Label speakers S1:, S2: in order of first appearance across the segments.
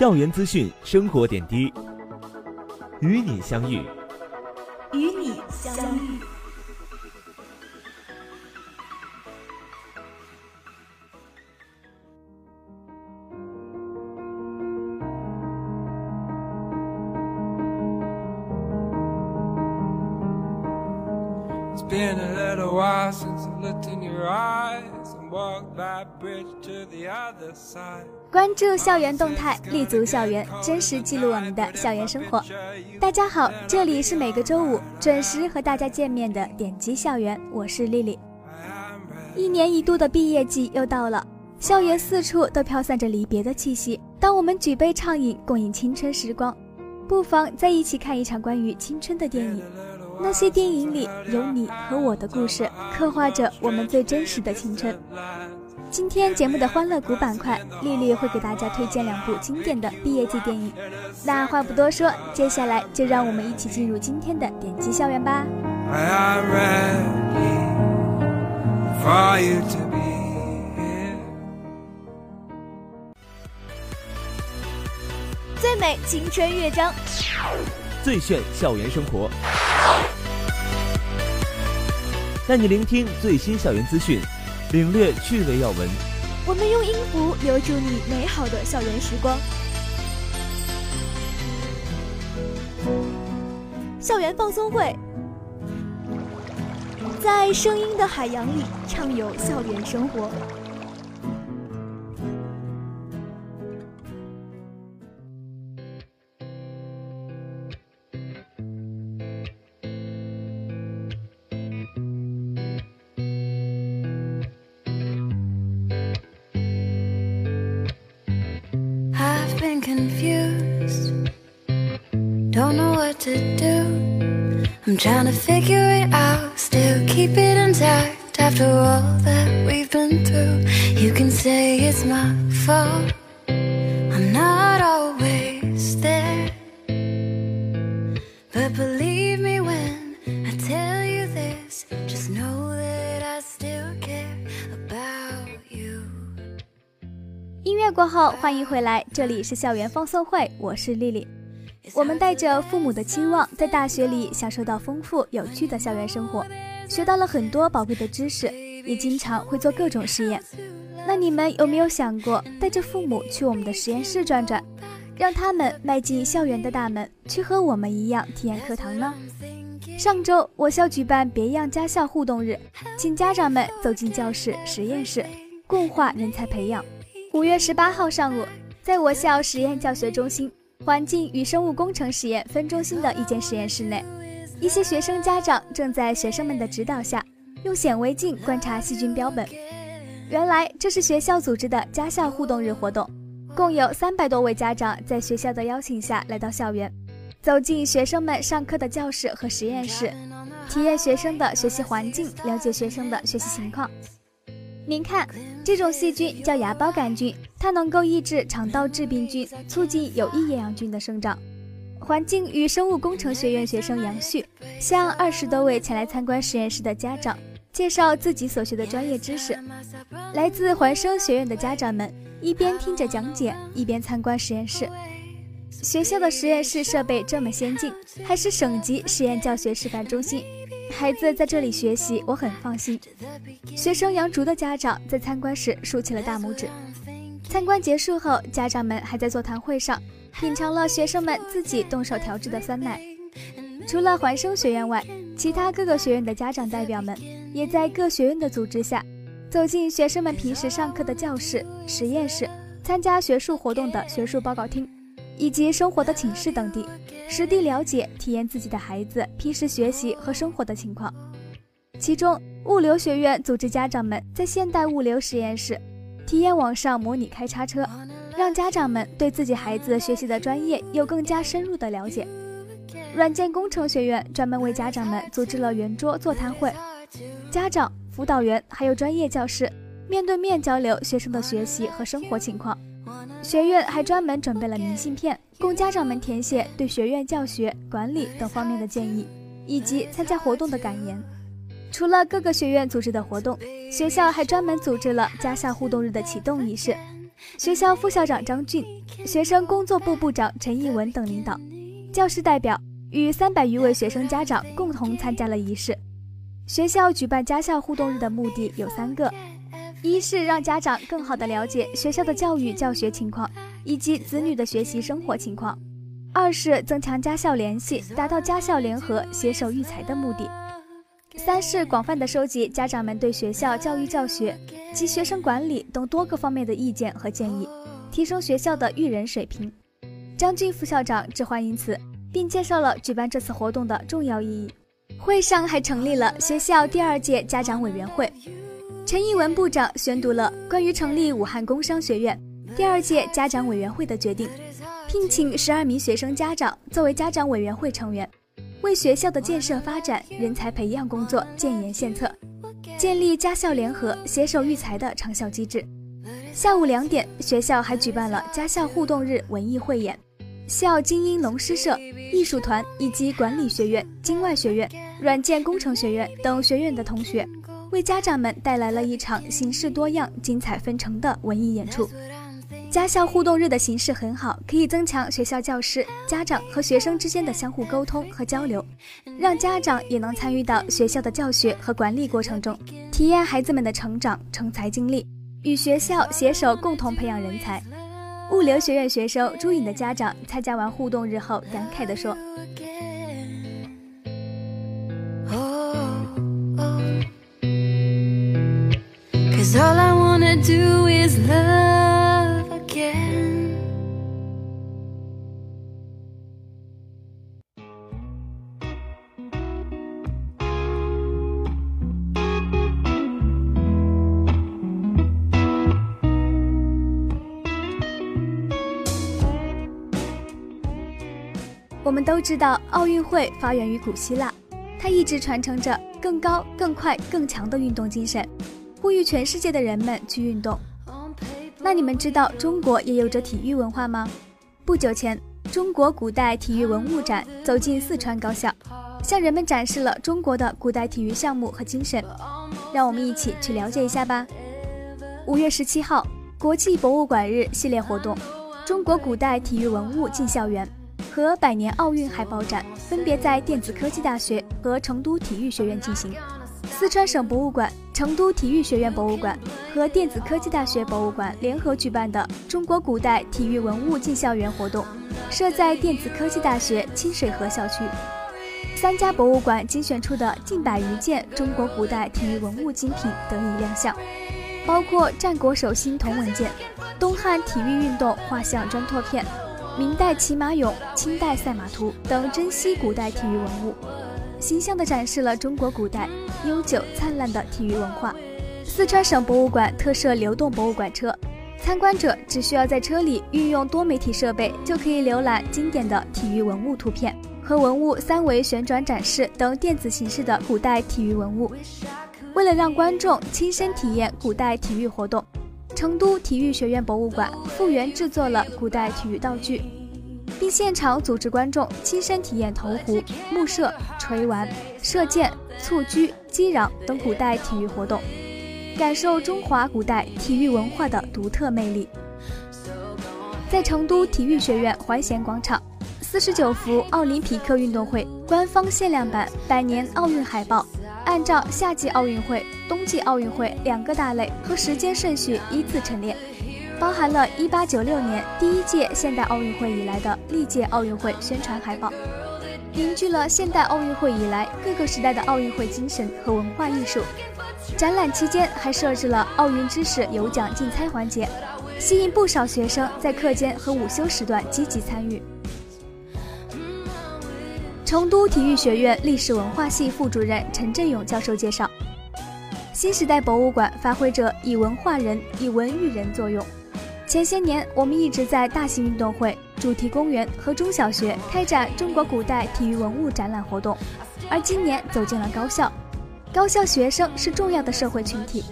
S1: 校园资讯、生活点滴，与你相遇，
S2: 与你相遇。关注校园动态，立足校园，真实记录我们的校园生活。大家好，这里是每个周五准时和大家见面的点击校园，我是丽丽。一年一度的毕业季又到了，校园四处都飘散着离别的气息。当我们举杯畅饮，共饮青春时光，不妨再一起看一场关于青春的电影。那些电影里有你和我的故事，刻画着我们最真实的青春。今天节目的欢乐谷板块，丽丽会给大家推荐两部经典的毕业季电影。那话不多说，接下来就让我们一起进入今天的点击校园吧。最美青春乐章，
S1: 最炫校园生活。带你聆听最新校园资讯，领略趣味要闻。
S2: 我们用音符留住你美好的校园时光。校园放松会，在声音的海洋里畅游校园生活。I'm trying to figure it out, still keep it intact after all that we've been through. You can say it's my fault. 过后，欢迎回来，这里是校园放送会，我是丽丽。我们带着父母的期望，在大学里享受到丰富有趣的校园生活，学到了很多宝贵的知识，也经常会做各种实验。那你们有没有想过，带着父母去我们的实验室转转，让他们迈进校园的大门，去和我们一样体验课堂呢？上周我校举办别样家校互动日，请家长们走进教室、实验室，共话人才培养。五月十八号上午，在我校实验教学中心。环境与生物工程实验分中心的一间实验室内，一些学生家长正在学生们的指导下，用显微镜观察细菌标本。原来这是学校组织的家校互动日活动，共有三百多位家长在学校的邀请下来到校园，走进学生们上课的教室和实验室，体验学生的学习环境，了解学生的学习情况。您看，这种细菌叫芽孢杆菌，它能够抑制肠道致病菌，促进有益厌氧菌的生长。环境与生物工程学院学生杨旭向二十多位前来参观实验室的家长介绍自己所学的专业知识。来自环生学院的家长们一边听着讲解，一边参观实验室。学校的实验室设备这么先进，还是省级实验教学示范中心。孩子在这里学习，我很放心。学生杨竹的家长在参观时竖起了大拇指。参观结束后，家长们还在座谈会上品尝了学生们自己动手调制的酸奶。除了环生学院外，其他各个学院的家长代表们也在各学院的组织下，走进学生们平时上课的教室、实验室，参加学术活动的学术报告厅。以及生活的寝室等地，实地了解、体验自己的孩子平时学习和生活的情况。其中，物流学院组织家长们在现代物流实验室体验网上模拟开叉车，让家长们对自己孩子学习的专业有更加深入的了解。软件工程学院专门为家长们组织了圆桌座谈会，家长、辅导员还有专业教师面对面交流学生的学习和生活情况。学院还专门准备了明信片，供家长们填写对学院教学、管理等方面的建议，以及参加活动的感言。除了各个学院组织的活动，学校还专门组织了家校互动日的启动仪式。学校副校长张俊、学生工作部部长陈义文等领导、教师代表与三百余位学生家长共同参加了仪式。学校举办家校互动日的目的有三个。一是让家长更好地了解学校的教育教学情况以及子女的学习生活情况；二是增强家校联系，达到家校联合、携手育才的目的；三是广泛地收集家长们对学校教育教学及学生管理等多个方面的意见和建议，提升学校的育人水平。张军副校长致欢迎词，并介绍了举办这次活动的重要意义。会上还成立了学校第二届家长委员会。陈义文部长宣读了关于成立武汉工商学院第二届家长委员会的决定，聘请十二名学生家长作为家长委员会成员，为学校的建设发展、人才培养工作建言献策，建立家校联合、携手育才的长效机制。下午两点，学校还举办了家校互动日文艺汇演，校精英龙狮社、艺术团以及管理学院、经外学院、软件工程学院等学院的同学。为家长们带来了一场形式多样、精彩纷呈的文艺演出。家校互动日的形式很好，可以增强学校教师、家长和学生之间的相互沟通和交流，让家长也能参与到学校的教学和管理过程中，体验孩子们的成长、成才经历，与学校携手共同培养人才。物流学院学生朱颖的家长参加完互动日后，感慨地说。Wanna do is love again 我们都知道，奥运会发源于古希腊，它一直传承着更高、更快、更强的运动精神。呼吁全世界的人们去运动。那你们知道中国也有着体育文化吗？不久前，中国古代体育文物展走进四川高校，向人们展示了中国的古代体育项目和精神。让我们一起去了解一下吧。五月十七号，国际博物馆日系列活动“中国古代体育文物进校园”和百年奥运海报展分别在电子科技大学和成都体育学院进行。四川省博物馆、成都体育学院博物馆和电子科技大学博物馆联合举办的中国古代体育文物进校园活动，设在电子科技大学清水河校区。三家博物馆精选出的近百余件中国古代体育文物精品得以亮相，包括战国手心铜文件、东汉体育运动画像砖拓片、明代骑马俑、清代赛马图等珍稀古代体育文物。形象地展示了中国古代悠久灿烂的体育文化。四川省博物馆特设流动博物馆车，参观者只需要在车里运用多媒体设备，就可以浏览经典的体育文物图片和文物三维旋转展示等电子形式的古代体育文物。为了让观众亲身体验古代体育活动，成都体育学院博物馆复原制作了古代体育道具。并现场组织观众亲身体验投壶、木射、锤丸、射箭、蹴鞠、击壤等古代体育活动，感受中华古代体育文化的独特魅力。在成都体育学院怀贤广场，四十九幅奥林匹克运动会官方限量版百年奥运海报，按照夏季奥运会、冬季奥运会两个大类和时间顺序依次陈列。包含了1896年第一届现代奥运会以来的历届奥运会宣传海报，凝聚了现代奥运会以来各个时代的奥运会精神和文化艺术。展览期间还设置了奥运知识有奖竞猜环节，吸引不少学生在课间和午休时段积极参与。成都体育学院历史文化系副主任陈振勇教授介绍，新时代博物馆发挥着以文化人、以文育人作用。前些年，我们一直在大型运动会、主题公园和中小学开展中国古代体育文物展览活动，而今年走进了高校。高校学生是重要的社会群体，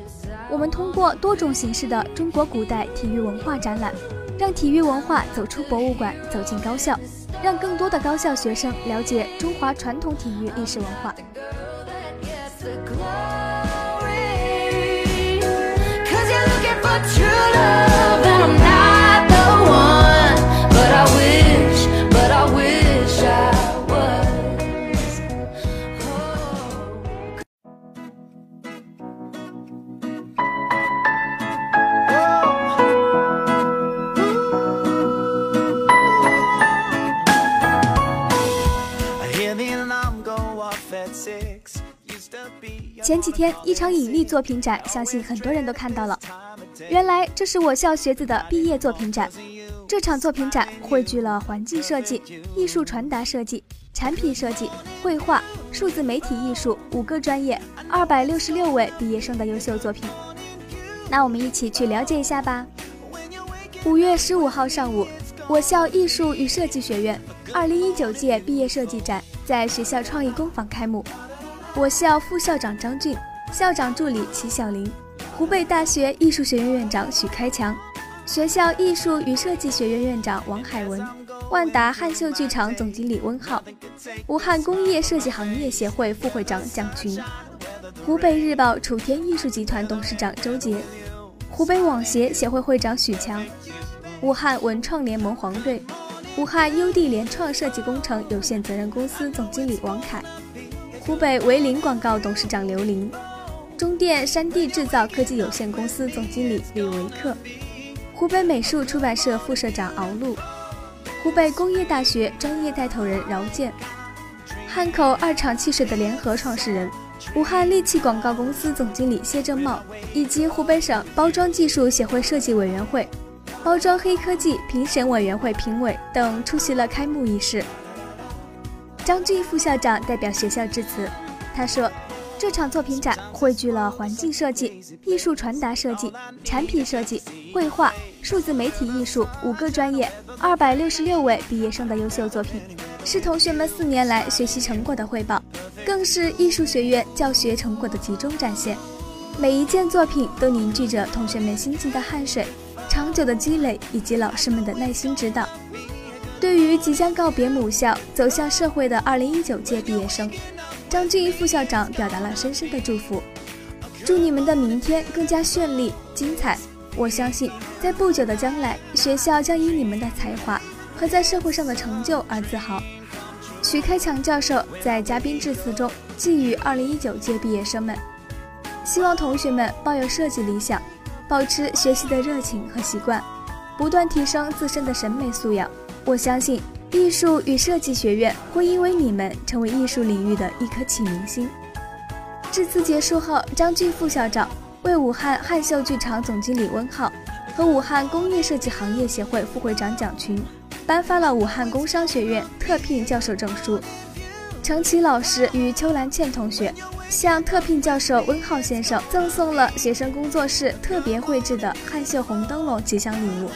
S2: 我们通过多种形式的中国古代体育文化展览，让体育文化走出博物馆，走进高校，让更多的高校学生了解中华传统体育历史文化。天，一场引力作品展，相信很多人都看到了。原来这是我校学子的毕业作品展。这场作品展汇聚了环境设计、艺术传达设计、产品设计、绘画、数字媒体艺术五个专业，二百六十六位毕业生的优秀作品。那我们一起去了解一下吧。五月十五号上午，我校艺术与设计学院二零一九届毕业设计展在学校创意工坊开幕。我校副校长张俊，校长助理齐小林，湖北大学艺术学院院长许开强，学校艺术与设计学院院长王海文，万达汉秀剧场总经理温浩，武汉工业设计行业协会副会长蒋群，湖北日报楚天艺术集团董事长周杰，湖北网协协会会长许强，武汉文创联盟黄瑞，武汉优地联创设计工程有限责任公司总经理王凯。湖北维林广告董事长刘林，中电山地制造科技有限公司总经理李维克，湖北美术出版社副社长敖路，湖北工业大学专业带头人饶健，汉口二厂汽水的联合创始人，武汉利器广告公司总经理谢正茂，以及湖北省包装技术协会设计委员会、包装黑科技评审委员会评委。等出席了开幕仪式。张俊副校长代表学校致辞，他说：“这场作品展汇聚了环境设计、艺术传达设计、产品设计、绘画、数字媒体艺术五个专业，二百六十六位毕业生的优秀作品，是同学们四年来学习成果的汇报，更是艺术学院教学成果的集中展现。每一件作品都凝聚着同学们辛勤的汗水、长久的积累以及老师们的耐心指导。”对于即将告别母校、走向社会的2019届毕业生，张俊副校长表达了深深的祝福，祝你们的明天更加绚丽精彩。我相信，在不久的将来，学校将以你们的才华和在社会上的成就而自豪。徐开强教授在嘉宾致辞中寄语2019届毕业生们，希望同学们抱有设计理想，保持学习的热情和习惯，不断提升自身的审美素养。我相信艺术与设计学院会因为你们成为艺术领域的一颗启明星。致辞结束后，张俊副校长为武汉汉秀剧场总经理温浩和武汉工业设计行业协会副会长蒋群颁发了武汉工商学院特聘教授证书。程琦老师与邱兰倩同学向特聘教授温浩先生赠送了学生工作室特别绘制的汉秀红灯笼吉祥礼物。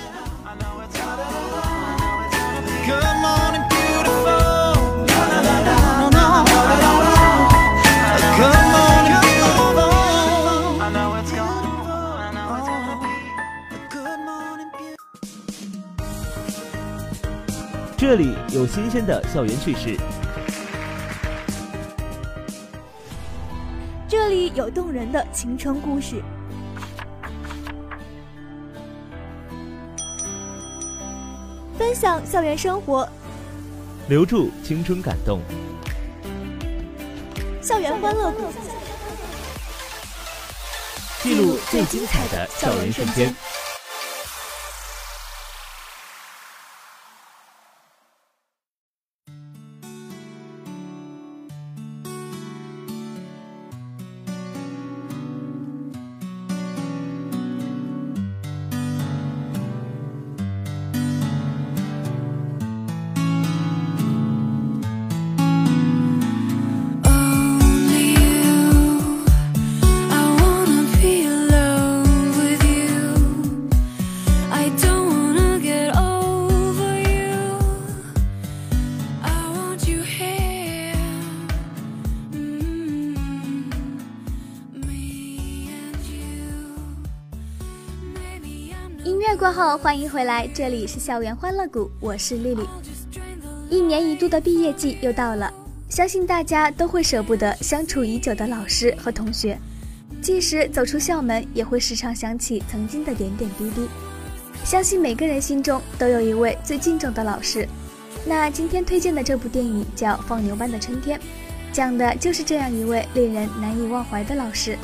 S1: 这里有新鲜的校园趣事，
S3: 这里有动人的青春故事。享校园生活，
S1: 留住青春感动，
S3: 校园欢乐谷，
S1: 记录最精彩的校园瞬间。
S2: 过后，欢迎回来，这里是校园欢乐谷，我是丽丽。一年一度的毕业季又到了，相信大家都会舍不得相处已久的老师和同学，即使走出校门，也会时常想起曾经的点点滴滴。相信每个人心中都有一位最敬重的老师。那今天推荐的这部电影叫《放牛班的春天》，讲的就是这样一位令人难以忘怀的老师。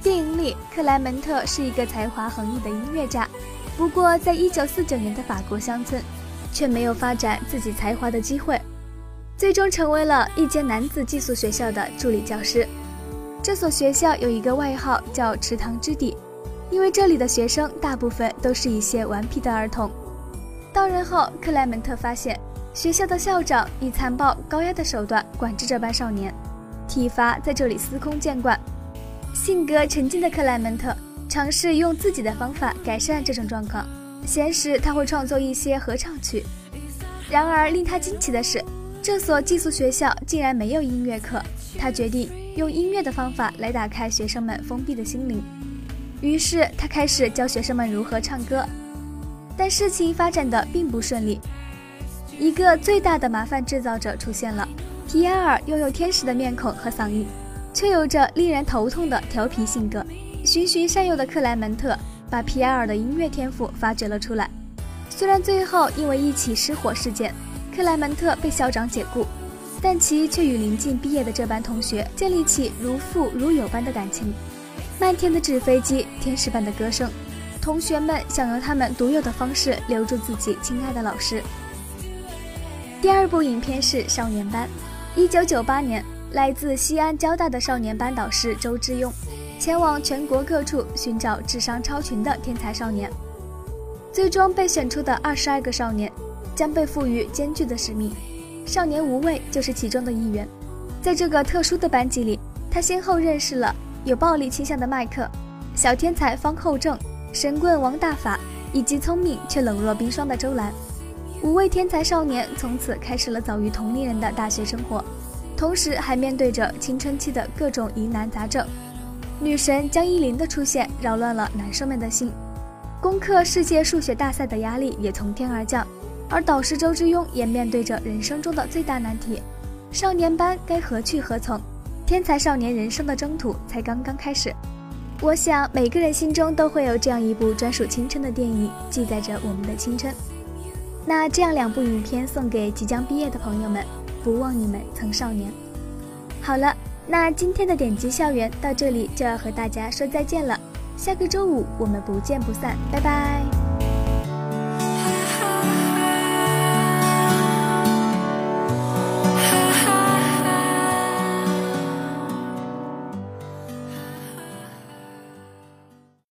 S2: 电影里，克莱门特是一个才华横溢的音乐家，不过在一九四九年的法国乡村，却没有发展自己才华的机会，最终成为了一间男子寄宿学校的助理教师。这所学校有一个外号叫“池塘之底”，因为这里的学生大部分都是一些顽皮的儿童。到任后，克莱门特发现学校的校长以残暴高压的手段管制这班少年，体罚在这里司空见惯。性格沉静的克莱门特尝试用自己的方法改善这种状况。闲时他会创作一些合唱曲。然而令他惊奇的是，这所寄宿学校竟然没有音乐课。他决定用音乐的方法来打开学生们封闭的心灵。于是他开始教学生们如何唱歌。但事情发展的并不顺利。一个最大的麻烦制造者出现了。皮埃尔拥有天使的面孔和嗓音。却有着令人头痛的调皮性格，循循善诱的克莱门特把皮埃尔的音乐天赋发掘了出来。虽然最后因为一起失火事件，克莱门特被校长解雇，但其却与临近毕业的这班同学建立起如父如友般的感情。漫天的纸飞机，天使般的歌声，同学们想用他们独有的方式留住自己亲爱的老师。第二部影片是《少年班》，一九九八年。来自西安交大的少年班导师周之庸，前往全国各处寻找智商超群的天才少年。最终被选出的二十二个少年，将被赋予艰巨的使命。少年无畏就是其中的一员。在这个特殊的班级里，他先后认识了有暴力倾向的麦克、小天才方厚正、神棍王大法，以及聪明却冷若冰霜的周兰。五位天才少年从此开始了早于同龄人的大学生活。同时还面对着青春期的各种疑难杂症，女神江一林的出现扰乱了男生们的心，攻克世界数学大赛的压力也从天而降，而导师周之庸也面对着人生中的最大难题：少年班该何去何从？天才少年人生的征途才刚刚开始。我想每个人心中都会有这样一部专属青春的电影，记载着我们的青春。那这样两部影片送给即将毕业的朋友们。不忘你们曾少年。好了，那今天的点击校园到这里就要和大家说再见了。下个周五我们不见不散，拜拜。